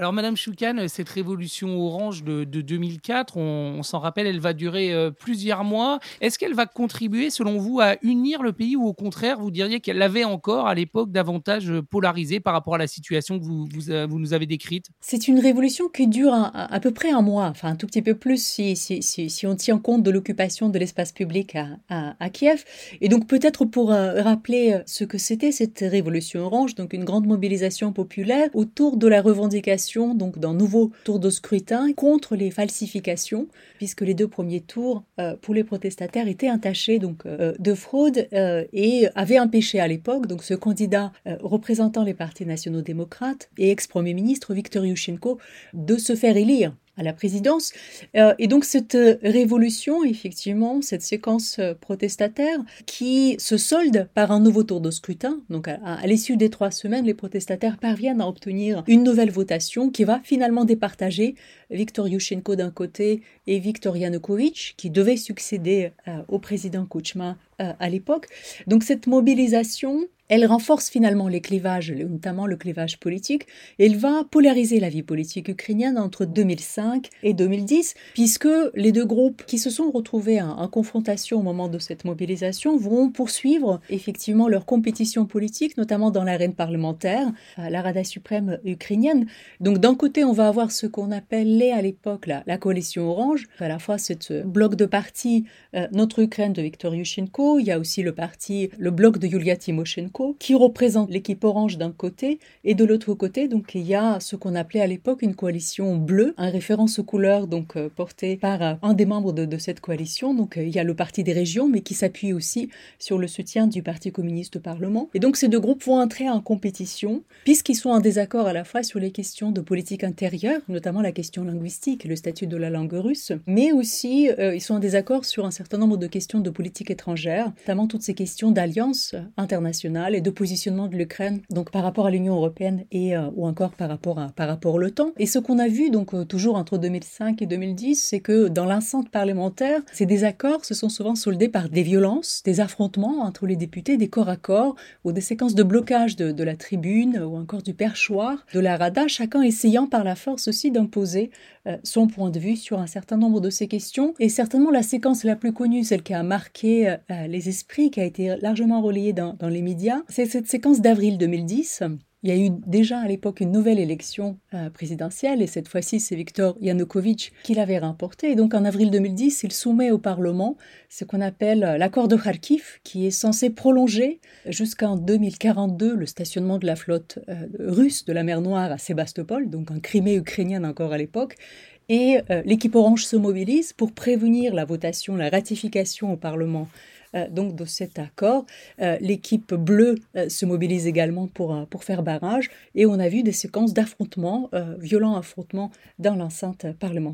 Alors, Madame Choukan, cette révolution orange de, 2004, on, s'en rappelle, elle va durer euh, plusieurs mois. Est-ce qu'elle va contribuer, selon vous, à unir le pays ou au contraire, vous diriez qu'elle l'avait encore à l'époque davantage polarisé par rapport à la situation que vous, euh, nous avez décrite? C'est une révolution qui dure à, peu près un mois, enfin un tout petit peu plus si, si, si, on tient compte de l'occupation de l'espace public à, Kiev. Et donc peut-être pour euh, rappeler ce que c'était cette révolution orange, donc une grande mobilisation populaire autour de la revendication donc d'un nouveau tour de scrutin contre les falsifications, puisque les deux premiers tours euh, pour les protestataires étaient entachés donc euh, de fraude euh, et avaient empêché à l'époque. Donc ce candidat représentant les partis nationaux démocrates et ex-premier ministre Viktor Yushchenko de se faire élire à la présidence. Euh, et donc cette euh, révolution, effectivement, cette séquence euh, protestataire qui se solde par un nouveau tour de scrutin. Donc à, l'issue des trois semaines, les protestataires parviennent à obtenir une nouvelle votation qui va finalement départager Viktor Yushchenko d'un côté et Viktor Yanukovych qui devait succéder au président Kuchma à l'époque. Donc cette mobilisation elle renforce finalement les clivages, notamment le clivage politique, et elle va polariser la vie politique ukrainienne entre 2005 et 2010, puisque les deux groupes qui se sont retrouvés en, confrontation au moment de cette mobilisation vont poursuivre effectivement leur compétition politique, notamment dans l'arène parlementaire, la Rada suprême ukrainienne. Donc d'un côté, on va avoir ce qu'on appelait à l'époque la, coalition orange, à la fois ce bloc de partis euh, Notre Ukraine de Viktor Yushchenko, il y a aussi le parti, le bloc de Yulia Tymoshenko, qui représente l'équipe orange d'un côté, et de l'autre côté, donc il y a ce qu'on appelait à l'époque une coalition bleue, un référence aux couleurs donc euh, porté par euh, un des membres de, cette coalition. Donc euh, il y a le Parti des régions, mais qui s'appuie aussi sur le soutien du Parti communiste au Parlement. Et donc ces deux groupes vont entrer en compétition, puisqu'ils sont en désaccord à la fois sur les questions de politique intérieure, notamment la question linguistique le statut de la langue russe, mais aussi ils sont en désaccord sur un certain nombre de questions de politique étrangère, notamment toutes ces questions d'alliance internationale et de positionnement de l'Ukraine donc par rapport à l'Union européenne et euh, ou encore par rapport à par rapport temps. Et ce qu'on a vu donc euh, toujours entre 2005 et 2010, c'est que dans l'enceinte parlementaire, ces désaccords se sont souvent soldés par des violences, des affrontements entre les députés, des corps à corps ou des séquences de blocage de, de la tribune ou encore du perchoir de la Rada, chacun essayant par la force aussi d'imposer euh, son point de vue sur un certain nombre de ces questions. Et certainement la séquence la plus connue, celle qui a marqué les esprits, qui a été largement relayée dans, les médias, c'est cette séquence d'avril 2010. Il y a eu déjà à l'époque une nouvelle élection euh, présidentielle et cette fois-ci c'est Viktor Yanukovych qui l'avait remportée. Et donc en avril 2010, il soumet au Parlement ce qu'on appelle l'accord de Kharkiv qui est censé prolonger jusqu'en 2042 le stationnement de la flotte euh, russe de la mer Noire à Sébastopol, donc en Crimée ukrainienne encore à l'époque. Et euh, l'équipe orange se mobilise pour prévenir la votation, la ratification au Parlement euh, donc de cet accord. Euh, l'équipe bleue se mobilise également pour, pour faire barrage et on a vu des séquences d'affrontements, violents affrontements dans l'enceinte parlementaire.